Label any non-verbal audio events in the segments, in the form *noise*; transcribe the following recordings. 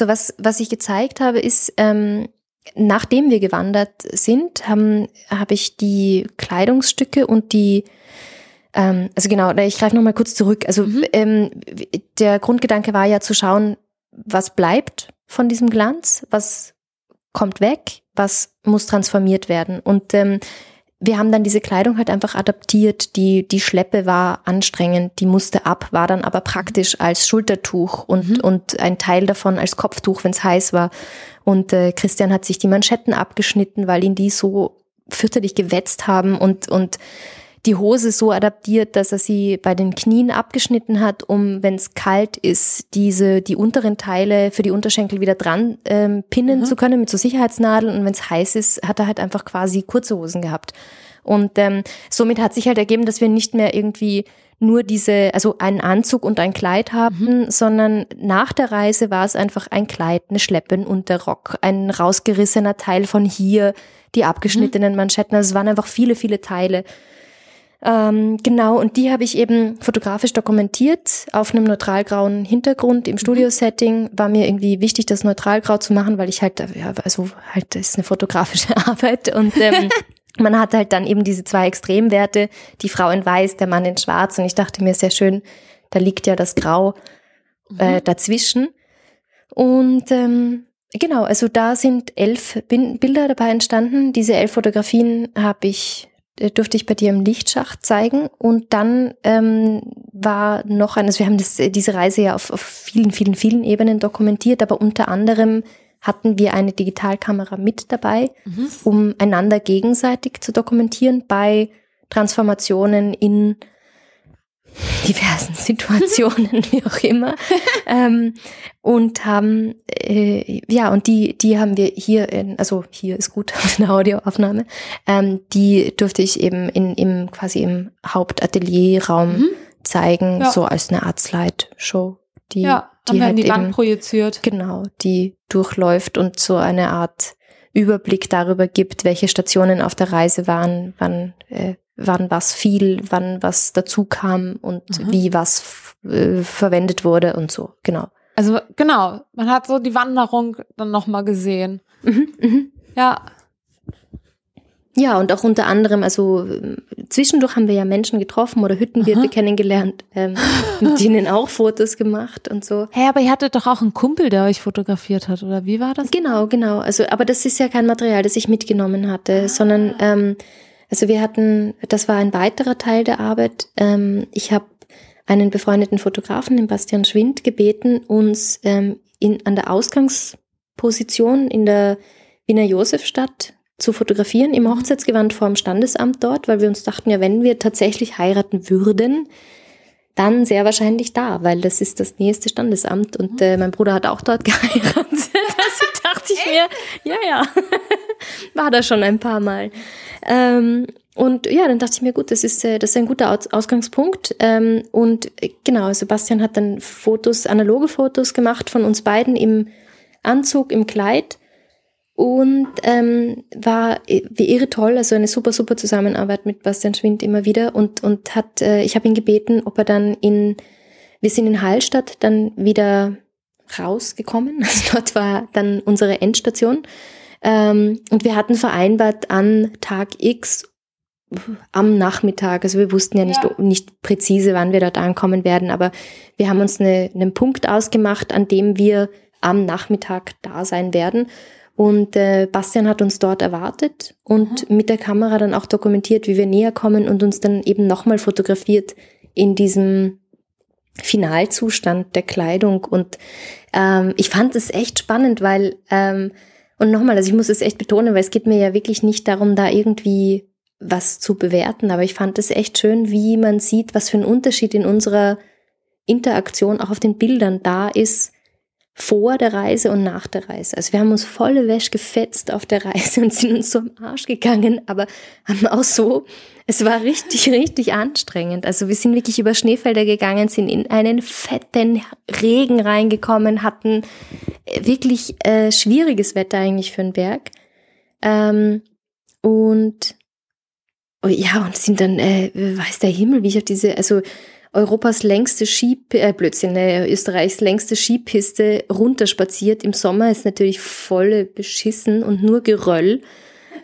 also was, was ich gezeigt habe, ist, ähm, nachdem wir gewandert sind, habe ich die Kleidungsstücke und die ähm, also genau, ich greife nochmal kurz zurück. Also mhm. ähm, der Grundgedanke war ja zu schauen, was bleibt von diesem Glanz, was kommt weg, was muss transformiert werden. Und ähm, wir haben dann diese Kleidung halt einfach adaptiert. Die, die Schleppe war anstrengend, die musste ab, war dann aber praktisch als Schultertuch und, mhm. und ein Teil davon als Kopftuch, wenn es heiß war. Und äh, Christian hat sich die Manschetten abgeschnitten, weil ihn die so fürchterlich gewetzt haben und, und die Hose so adaptiert, dass er sie bei den Knien abgeschnitten hat, um, wenn es kalt ist, diese die unteren Teile für die Unterschenkel wieder dran ähm, pinnen mhm. zu können mit so Sicherheitsnadeln. Und wenn es heiß ist, hat er halt einfach quasi kurze Hosen gehabt. Und ähm, somit hat sich halt ergeben, dass wir nicht mehr irgendwie nur diese, also einen Anzug und ein Kleid haben, mhm. sondern nach der Reise war es einfach ein Kleid, eine Schleppe, ein Unterrock, ein rausgerissener Teil von hier, die abgeschnittenen mhm. Manschetten. Also es waren einfach viele, viele Teile. Ähm, genau, und die habe ich eben fotografisch dokumentiert auf einem neutralgrauen Hintergrund im mhm. Studiosetting. War mir irgendwie wichtig, das neutralgrau zu machen, weil ich halt, ja, also halt, das ist eine fotografische *laughs* Arbeit und ähm, *laughs* man hat halt dann eben diese zwei Extremwerte, die Frau in weiß, der Mann in schwarz und ich dachte mir sehr schön, da liegt ja das Grau äh, mhm. dazwischen. Und ähm, genau, also da sind elf Bilder dabei entstanden. Diese elf Fotografien habe ich äh, durfte ich bei dir im Lichtschacht zeigen. Und dann ähm, war noch ein, also wir haben das, äh, diese Reise ja auf, auf vielen, vielen, vielen Ebenen dokumentiert, aber unter anderem hatten wir eine Digitalkamera mit dabei, mhm. um einander gegenseitig zu dokumentieren bei Transformationen in diversen Situationen, *laughs* wie auch immer. ähm, und haben, äh, ja, und die, die haben wir hier, in, also hier ist gut *laughs* eine Audioaufnahme, ähm, die durfte ich eben in, im, quasi im Hauptatelierraum mhm. zeigen, ja. so als eine Art Slideshow. Die, ja, die halt die Wand projiziert. Genau, die durchläuft und so eine Art Überblick darüber gibt, welche Stationen auf der Reise waren, wann äh, wann was fiel, wann was dazu kam und mhm. wie was äh, verwendet wurde und so, genau. Also genau, man hat so die Wanderung dann nochmal gesehen. Mhm, mhm. Ja. Ja, und auch unter anderem, also zwischendurch haben wir ja Menschen getroffen oder Hüttenwirte kennengelernt, ähm, mit *laughs* denen auch Fotos gemacht und so. Hä, hey, aber ihr hattet doch auch einen Kumpel, der euch fotografiert hat, oder wie war das? Genau, genau. Also, aber das ist ja kein Material, das ich mitgenommen hatte, sondern ähm, also wir hatten, das war ein weiterer Teil der Arbeit. Ähm, ich habe einen befreundeten Fotografen, den Bastian Schwind, gebeten, uns ähm, in, an der Ausgangsposition in der Wiener Josefstadt zu fotografieren im Hochzeitsgewand vor dem Standesamt dort, weil wir uns dachten, ja, wenn wir tatsächlich heiraten würden, dann sehr wahrscheinlich da, weil das ist das nächste Standesamt und äh, mein Bruder hat auch dort *laughs* geheiratet. Mir, ja, ja, *laughs* war da schon ein paar Mal. Ähm, und ja, dann dachte ich mir, gut, das ist, äh, das ist ein guter Ausgangspunkt. Ähm, und äh, genau, Sebastian hat dann Fotos, analoge Fotos gemacht von uns beiden im Anzug, im Kleid. Und ähm, war äh, wie irre toll, also eine super, super Zusammenarbeit mit Bastian Schwind immer wieder. Und, und hat, ich habe ihn gebeten, ob er dann in, wir sind in Hallstatt dann wieder rausgekommen. *laughs* Also dort war dann unsere Endstation. Ähm, und wir hatten vereinbart an Tag X am Nachmittag, also wir wussten ja nicht, ja. nicht präzise, wann wir dort ankommen werden, aber wir haben uns eine, einen Punkt ausgemacht, an dem wir am Nachmittag da sein werden. Und äh, Bastian hat uns dort erwartet und mhm. mit der Kamera dann auch dokumentiert, wie wir näher kommen und uns dann eben nochmal fotografiert in diesem Finalzustand der Kleidung. Und ähm, ich fand es echt spannend, weil ähm, und nochmal, also ich muss es echt betonen, weil es geht mir ja wirklich nicht darum, da irgendwie was zu bewerten, aber ich fand es echt schön, wie man sieht, was für ein Unterschied in unserer Interaktion auch auf den Bildern da ist, vor der Reise und nach der Reise. Also wir haben uns volle Wäsche gefetzt auf der Reise und sind uns so am Arsch gegangen, aber haben auch so, es war richtig, *laughs* richtig anstrengend. Also wir sind wirklich über Schneefelder gegangen, sind in einen fetten Regen reingekommen, hatten wirklich äh, schwieriges Wetter eigentlich für den Berg. Ähm, und oh ja, und sind dann, äh, weiß der Himmel, wie ich auf diese, also Europas längste Ski, äh, Blödsinn, äh, Österreichs längste Skipiste runterspaziert. Im Sommer ist natürlich volle beschissen und nur Geröll.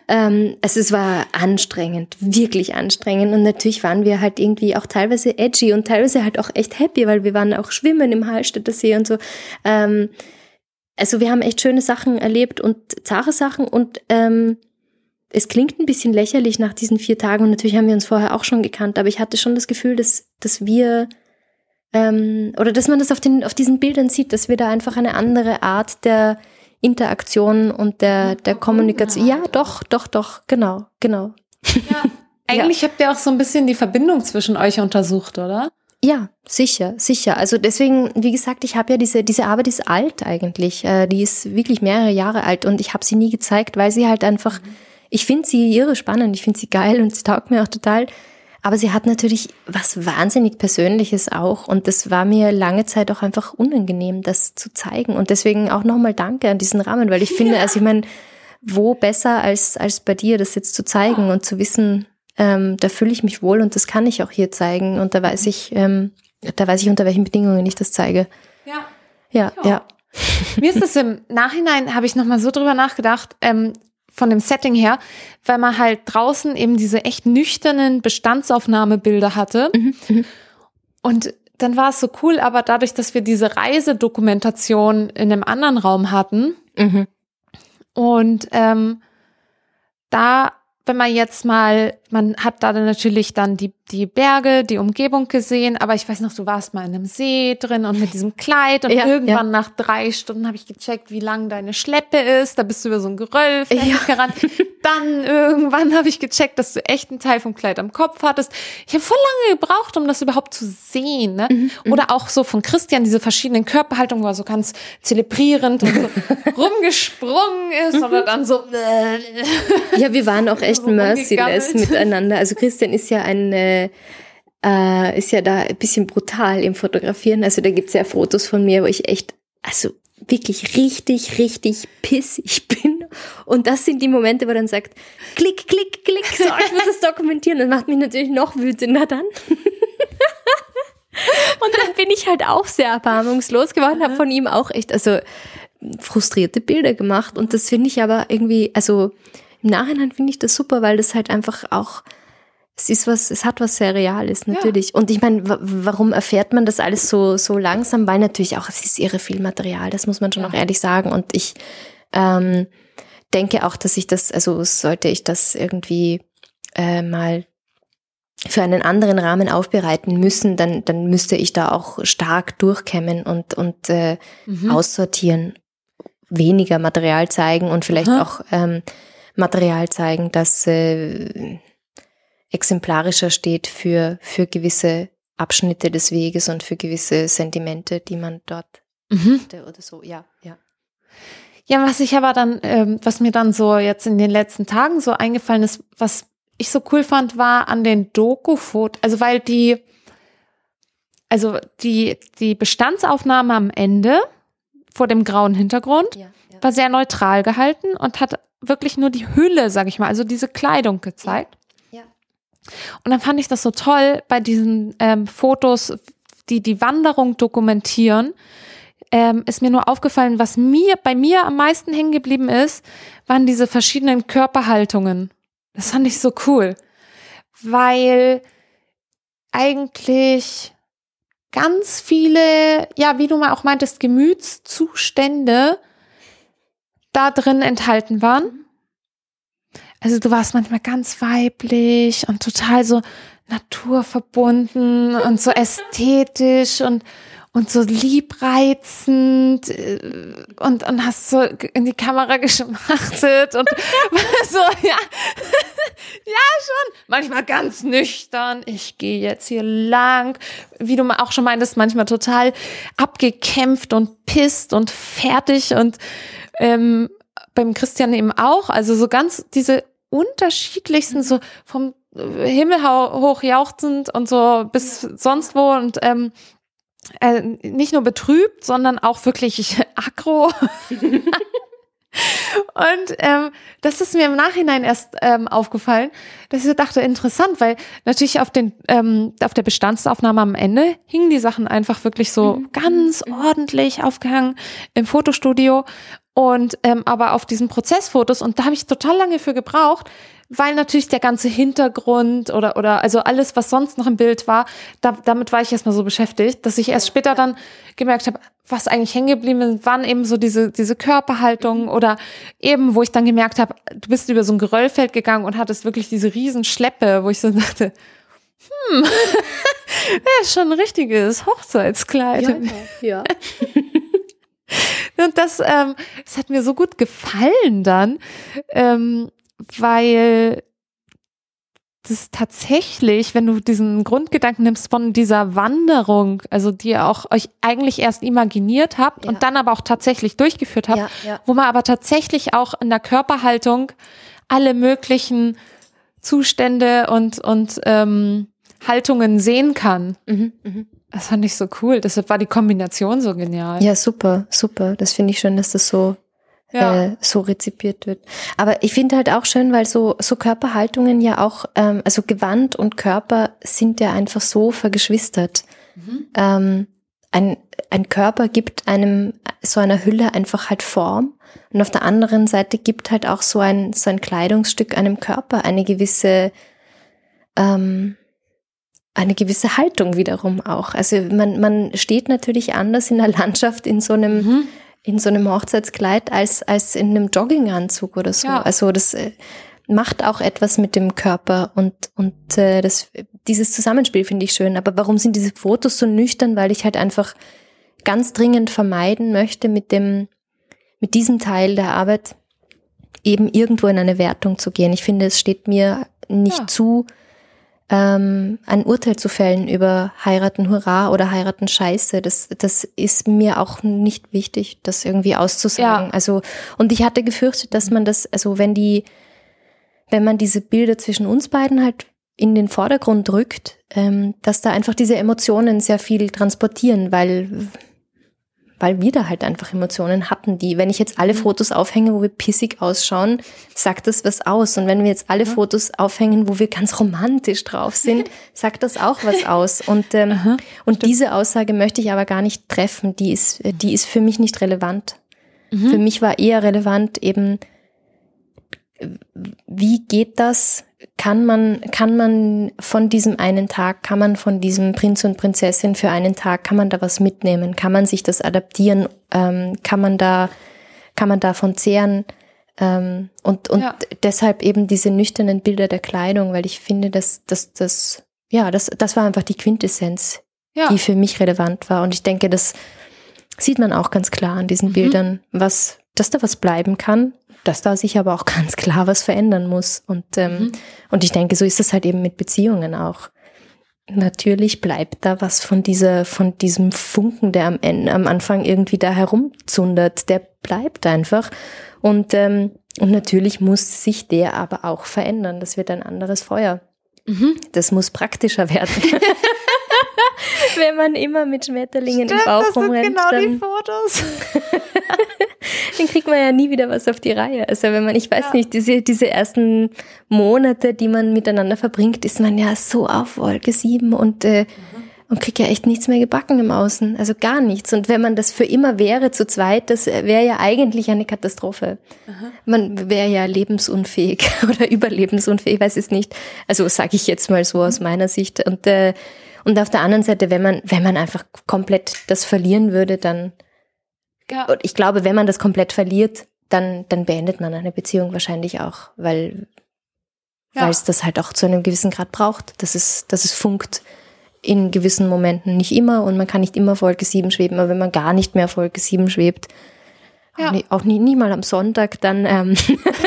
Ähm, also es war anstrengend, wirklich anstrengend. Und natürlich waren wir halt irgendwie auch teilweise edgy und teilweise halt auch echt happy, weil wir waren auch schwimmen im Hallstätter See und so. Ähm, also wir haben echt schöne Sachen erlebt und zahre Sachen und ähm, es klingt ein bisschen lächerlich nach diesen vier Tagen und natürlich haben wir uns vorher auch schon gekannt, aber ich hatte schon das Gefühl, dass, dass wir ähm, oder dass man das auf, den, auf diesen Bildern sieht, dass wir da einfach eine andere Art der Interaktion und der, der Kommunikation. Ja, doch, doch, doch, genau, genau. Ja, *laughs* eigentlich ja. habt ihr auch so ein bisschen die Verbindung zwischen euch untersucht, oder? Ja, sicher, sicher. Also deswegen, wie gesagt, ich habe ja diese, diese Arbeit ist alt eigentlich. Äh, die ist wirklich mehrere Jahre alt und ich habe sie nie gezeigt, weil sie halt einfach, mhm. Ich finde sie irre spannend, ich finde sie geil und sie taugt mir auch total. Aber sie hat natürlich was wahnsinnig Persönliches auch und das war mir lange Zeit auch einfach unangenehm, das zu zeigen. Und deswegen auch nochmal Danke an diesen Rahmen, weil ich *laughs* finde, ja. also ich meine, wo besser als, als bei dir, das jetzt zu zeigen und zu wissen, ähm, da fühle ich mich wohl und das kann ich auch hier zeigen und da weiß mhm. ich, ähm, da weiß ich, unter welchen Bedingungen ich das zeige. Ja. Ja, ja. ja. Mir ist das im Nachhinein, habe ich nochmal so drüber nachgedacht, ähm, von dem Setting her, weil man halt draußen eben diese echt nüchternen Bestandsaufnahmebilder hatte. Mhm, mhm, und dann war es so cool, aber dadurch, dass wir diese Reisedokumentation in einem anderen Raum hatten mhm. und ähm, da wenn man jetzt mal, man hat da natürlich dann die, die Berge, die Umgebung gesehen, aber ich weiß noch, du warst mal in einem See drin und mit diesem Kleid und ja, irgendwann ja. nach drei Stunden habe ich gecheckt, wie lang deine Schleppe ist. Da bist du über so ein Geröll ja. gerannt. Dann irgendwann habe ich gecheckt, dass du echt einen Teil vom Kleid am Kopf hattest. Ich habe voll lange gebraucht, um das überhaupt zu sehen. Ne? Mhm, mhm. Oder auch so von Christian diese verschiedenen Körperhaltungen, wo er so ganz zelebrierend und so *laughs* rumgesprungen ist oder dann so. ja, wir waren auch echt *laughs* merciless miteinander. Also Christian ist ja ein äh, äh, ist ja da ein bisschen brutal im Fotografieren. Also da gibt's ja Fotos von mir, wo ich echt, also wirklich richtig, richtig pissig bin. Und das sind die Momente, wo er dann sagt, klick, klick, klick, so, ich muss das dokumentieren. Das macht mich natürlich noch wütender dann. Und dann bin ich halt auch sehr erbarmungslos geworden, habe von ihm auch echt, also frustrierte Bilder gemacht. Und das finde ich aber irgendwie, also im Nachhinein finde ich das super, weil das halt einfach auch es ist was, es hat was sehr Reales, natürlich. Ja. Und ich meine, warum erfährt man das alles so, so langsam? Weil natürlich auch, es ist irre viel Material, das muss man schon ja. auch ehrlich sagen. Und ich ähm, denke auch, dass ich das, also sollte ich das irgendwie äh, mal für einen anderen Rahmen aufbereiten müssen, dann, dann müsste ich da auch stark durchkämmen und, und äh, mhm. aussortieren, weniger Material zeigen und vielleicht Aha. auch ähm, Material zeigen, das äh, exemplarischer steht für, für gewisse Abschnitte des Weges und für gewisse Sentimente, die man dort mhm. hatte oder so. Ja, ja. Ja, was ich aber dann, ähm, was mir dann so jetzt in den letzten Tagen so eingefallen ist, was ich so cool fand, war an den Doku-Fotos, also weil die, also die, die Bestandsaufnahme am Ende vor dem grauen Hintergrund ja. War sehr neutral gehalten und hat wirklich nur die Hülle, sag ich mal, also diese Kleidung gezeigt. Und dann fand ich das so toll bei diesen ähm, Fotos, die die Wanderung dokumentieren. Ähm, ist mir nur aufgefallen, was mir bei mir am meisten hängen geblieben ist, waren diese verschiedenen Körperhaltungen. Das fand ich so cool, weil eigentlich ganz viele, ja, wie du mal auch meintest, Gemütszustände da drin enthalten waren. Also du warst manchmal ganz weiblich und total so naturverbunden und so ästhetisch und und so liebreizend äh, und, und hast so in die Kamera *laughs* geschmachtet und so, ja, *laughs* ja schon, manchmal ganz nüchtern, ich gehe jetzt hier lang, wie du auch schon meintest, manchmal total abgekämpft und pisst und fertig und ähm, beim Christian eben auch, also so ganz diese unterschiedlichsten, so vom Himmel hoch jauchzend und so bis sonst wo und ähm, äh, nicht nur betrübt, sondern auch wirklich *laughs* aggro. *laughs* Und ähm, das ist mir im Nachhinein erst ähm, aufgefallen, dass ich dachte, interessant, weil natürlich auf den ähm, auf der Bestandsaufnahme am Ende hingen die Sachen einfach wirklich so mhm. ganz mhm. ordentlich aufgehangen im Fotostudio und ähm, aber auf diesen Prozessfotos und da habe ich total lange für gebraucht, weil natürlich der ganze Hintergrund oder, oder also alles, was sonst noch im Bild war, da, damit war ich erstmal so beschäftigt, dass ich erst später dann gemerkt habe, was eigentlich hängen geblieben ist, waren eben so diese, diese Körperhaltung oder eben, wo ich dann gemerkt habe, du bist über so ein Geröllfeld gegangen und hattest wirklich diese riesen Schleppe, wo ich so *laughs* dachte, hm, *laughs* ja, ist schon ein richtiges Hochzeitskleid. Ja. ja. *laughs* *laughs* Und das, ähm, das hat mir so gut gefallen dann, ähm, weil das tatsächlich, wenn du diesen Grundgedanken nimmst von dieser Wanderung, also die ihr auch euch eigentlich erst imaginiert habt ja. und dann aber auch tatsächlich durchgeführt habt, ja, ja. wo man aber tatsächlich auch in der Körperhaltung alle möglichen Zustände und, und ähm, Haltungen sehen kann. Mhm, mh. Das fand ich so cool. Deshalb war die Kombination so genial. Ja, super, super. Das finde ich schön, dass das so ja. äh, so rezipiert wird. Aber ich finde halt auch schön, weil so, so Körperhaltungen ja auch, ähm, also Gewand und Körper sind ja einfach so vergeschwistert. Mhm. Ähm, ein, ein Körper gibt einem so einer Hülle einfach halt Form und auf der anderen Seite gibt halt auch so ein, so ein Kleidungsstück einem Körper eine gewisse, ähm, eine gewisse Haltung wiederum auch. Also man, man steht natürlich anders in der Landschaft in so einem mhm in so einem Hochzeitskleid als, als in einem Jogginganzug oder so. Ja. Also das äh, macht auch etwas mit dem Körper und, und äh, das, dieses Zusammenspiel finde ich schön. Aber warum sind diese Fotos so nüchtern? Weil ich halt einfach ganz dringend vermeiden möchte, mit dem, mit diesem Teil der Arbeit eben irgendwo in eine Wertung zu gehen. Ich finde, es steht mir nicht ja. zu, ähm, ein Urteil zu fällen über heiraten Hurra oder heiraten Scheiße. Das, das ist mir auch nicht wichtig, das irgendwie auszusagen. Ja. Also, und ich hatte gefürchtet, dass man das, also wenn die, wenn man diese Bilder zwischen uns beiden halt in den Vordergrund drückt, ähm, dass da einfach diese Emotionen sehr viel transportieren, weil weil wir da halt einfach Emotionen hatten, die, wenn ich jetzt alle mhm. Fotos aufhänge, wo wir pissig ausschauen, sagt das was aus. Und wenn wir jetzt alle. Fotos aufhängen, wo wir ganz romantisch drauf sind, *laughs* sagt das auch was aus. Und, ähm, und diese Aussage möchte ich aber gar nicht treffen. Die ist, die ist für mich nicht relevant. Mhm. Für mich war eher relevant eben, wie geht das? Kann man, kann man von diesem einen Tag, kann man von diesem Prinz und Prinzessin für einen Tag, kann man da was mitnehmen? Kann man sich das adaptieren? Ähm, kann man da, kann man davon zehren? Ähm, und und ja. deshalb eben diese nüchternen Bilder der Kleidung, weil ich finde, dass, dass das, ja, das, das war einfach die Quintessenz, ja. die für mich relevant war. Und ich denke, das sieht man auch ganz klar an diesen mhm. Bildern, was, dass da was bleiben kann dass da sich aber auch *laughs* ganz klar was verändern muss. Und, ähm, mhm. und ich denke, so ist es halt eben mit Beziehungen auch. Natürlich bleibt da was von dieser, von diesem Funken, der am Ende, am Anfang irgendwie da herumzundert, der bleibt einfach. Und, ähm, und natürlich muss sich der aber auch verändern. Das wird ein anderes Feuer. Mhm. Das muss praktischer werden. *laughs* Wenn man immer mit Schmetterlingen Stimmt, im Bauch das rumrennt. Sind genau dann, die Fotos. *laughs* dann kriegt man ja nie wieder was auf die Reihe. Also wenn man, ich weiß ja. nicht, diese, diese ersten Monate, die man miteinander verbringt, ist man ja so auf Wolke sieben und äh, mhm und kriegt ja echt nichts mehr gebacken im Außen. Also gar nichts. Und wenn man das für immer wäre zu zweit, das wäre ja eigentlich eine Katastrophe. Aha. Man wäre ja lebensunfähig *laughs* oder überlebensunfähig, ich weiß es nicht. Also sage ich jetzt mal so aus meiner Sicht. Und, äh, und auf der anderen Seite, wenn man, wenn man einfach komplett das verlieren würde, dann, ja. ich glaube, wenn man das komplett verliert, dann, dann beendet man eine Beziehung wahrscheinlich auch, weil, ja. weil es das halt auch zu einem gewissen Grad braucht, dass es, dass es funkt in gewissen Momenten nicht immer und man kann nicht immer Folge 7 schweben, aber wenn man gar nicht mehr Folge 7 schwebt, ja. auch, nie, auch nie, nie mal am Sonntag, dann, ähm,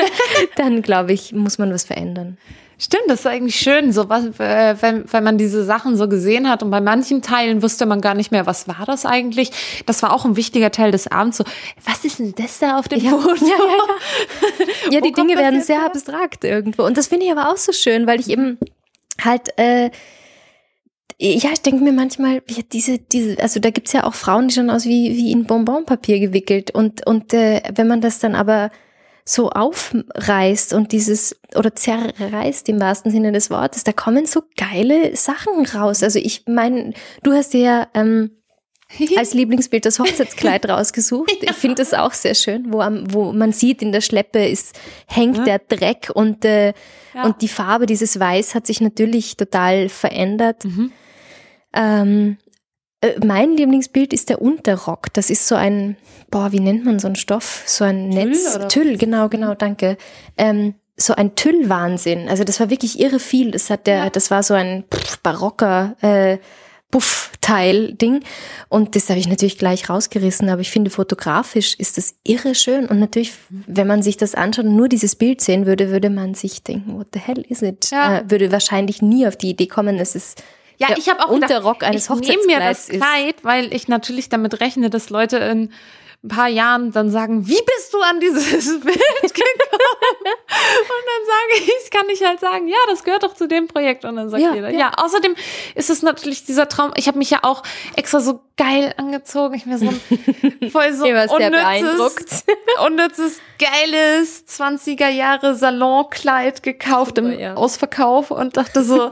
*laughs* dann glaube ich, muss man was verändern. Stimmt, das ist eigentlich schön, so was, äh, wenn, wenn man diese Sachen so gesehen hat und bei manchen Teilen wusste man gar nicht mehr, was war das eigentlich. Das war auch ein wichtiger Teil des Abends. So, was ist denn das da auf dem ja, Foto? Ja, ja, ja. *laughs* ja die Dinge werden sehr abstrakt irgendwo und das finde ich aber auch so schön, weil ich eben halt äh, ja, ich denke mir manchmal, ja, diese, diese, also da gibt's ja auch Frauen, die schon aus wie, wie in Bonbonpapier gewickelt. Und, und äh, wenn man das dann aber so aufreißt und dieses oder zerreißt im wahrsten Sinne des Wortes, da kommen so geile Sachen raus. Also ich meine, du hast ja ähm, *laughs* als Lieblingsbild das Hochzeitskleid *laughs* rausgesucht. Ja. Ich finde das auch sehr schön, wo, am, wo man sieht, in der Schleppe ist, hängt ja. der Dreck und, äh, ja. und die Farbe, dieses Weiß hat sich natürlich total verändert. Mhm. Ähm, äh, mein Lieblingsbild ist der Unterrock. Das ist so ein, boah, wie nennt man so einen Stoff? So ein Tüll, Netz. Oder? Tüll, genau, genau, danke. Ähm, so ein Tüllwahnsinn. Also das war wirklich irre viel. Das hat der, ja. das war so ein pff, barocker äh, Buff-Teil-Ding. Und das habe ich natürlich gleich rausgerissen. Aber ich finde, fotografisch ist das irre schön. Und natürlich, wenn man sich das anschaut und nur dieses Bild sehen würde, würde man sich denken, what the hell is it? Ja. Äh, würde wahrscheinlich nie auf die Idee kommen, es ist ja, ich habe auch Unterrock eines ich nehme mir das Kleid, ist. weil ich natürlich damit rechne, dass Leute in ein paar Jahren dann sagen, wie bist du an dieses *laughs* Bild gekommen? und dann sage ich, kann ich halt sagen, ja, das gehört doch zu dem Projekt. Und dann sagt ja, jeder, ja. ja. Außerdem ist es natürlich dieser Traum. Ich habe mich ja auch extra so geil angezogen. Ich mir so ein *laughs* voll so unnützes, *laughs* unnützes, geiles 20er Jahre Salonkleid gekauft Super, im ja. Ausverkauf und dachte so,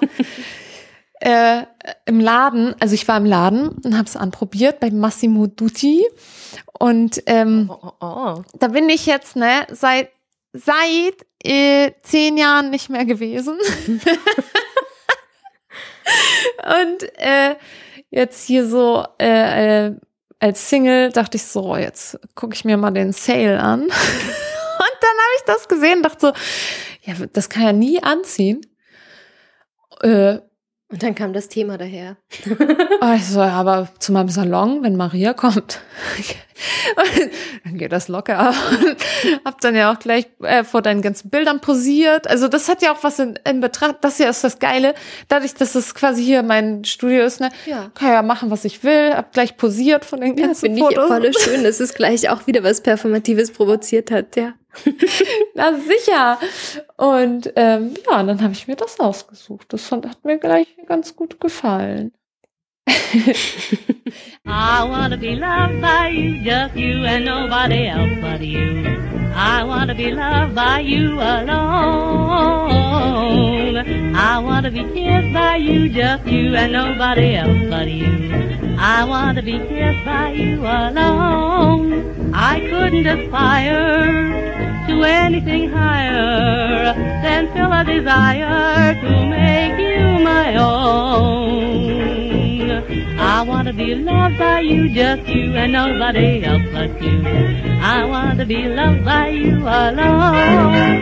äh, im Laden, also ich war im Laden und habe es anprobiert bei Massimo Dutti. Und ähm, oh, oh, oh. da bin ich jetzt ne seit seit äh, zehn Jahren nicht mehr gewesen. *laughs* Und äh, jetzt hier so äh, äh, als Single dachte ich so jetzt gucke ich mir mal den Sale an. *laughs* Und dann habe ich das gesehen dachte so ja das kann ja nie anziehen. Äh, und dann kam das Thema daher. *laughs* also, aber zu meinem Salon, wenn Maria kommt, *laughs* dann geht das locker. *laughs* Hab dann ja auch gleich äh, vor deinen ganzen Bildern posiert. Also das hat ja auch was in, in Betracht. Das hier ist das Geile. Dadurch, dass es quasi hier mein Studio ist, ne, ja. kann ja machen, was ich will. Hab gleich posiert von den ganzen ja, Fotos. Finde ich voll schön, dass es gleich auch wieder was Performatives provoziert hat, ja. *laughs* Na sicher. Und ähm, ja, dann habe ich mir das ausgesucht. Das hat mir gleich ganz gut gefallen. *laughs* I wanna be loved by you, just you and nobody else but you. I wanna be loved by you alone. I wanna be kissed by you, just you and nobody else but you. I wanna be kissed by you alone. I couldn't aspire to anything higher than feel a desire to make you my own. I wanna be loved by you, just you and nobody else but you. I wanna be loved by you alone.